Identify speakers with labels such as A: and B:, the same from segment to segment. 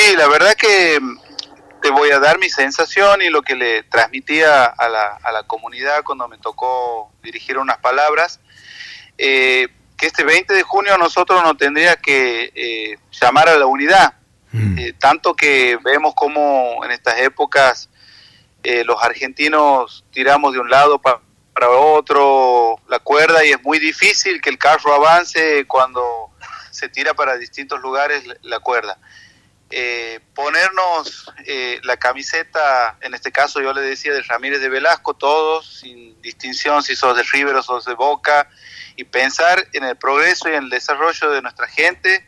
A: Sí, la verdad que te voy a dar mi sensación y lo que le transmitía a la, a la comunidad cuando me tocó dirigir unas palabras, eh, que este 20 de junio nosotros nos tendría que eh, llamar a la unidad, mm. eh, tanto que vemos como en estas épocas los argentinos tiramos de un lado para otro la cuerda y es muy difícil que el carro avance cuando se tira para distintos lugares la cuerda eh, ponernos eh, la camiseta, en este caso yo le decía de Ramírez de Velasco, todos, sin distinción si sos de River o sos de Boca, y pensar en el progreso y en el desarrollo de nuestra gente,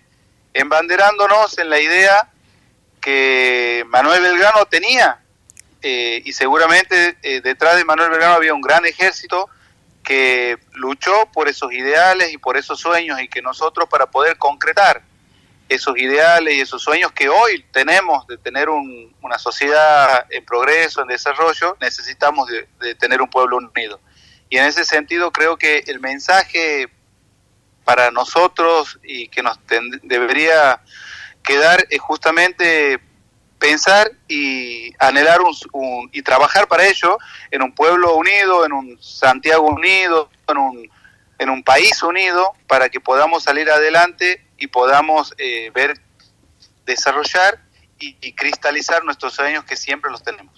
A: embanderándonos en la idea que Manuel Belgrano tenía, eh, y seguramente eh, detrás de Manuel Belgrano había un gran ejército que luchó por esos ideales y por esos sueños y que nosotros para poder concretar esos ideales y esos sueños que hoy tenemos de tener una sociedad en progreso, en desarrollo, necesitamos de, tener un pueblo unido. Y en ese sentido creo que el mensaje para nosotros y que nos debería quedar es justamente pensar y anhelar un, y trabajar para ello en un pueblo unido, en un Santiago unido, en un, en un país unido, para que podamos salir adelante y podamos eh, ver, desarrollar y, cristalizar nuestros sueños que siempre los tenemos.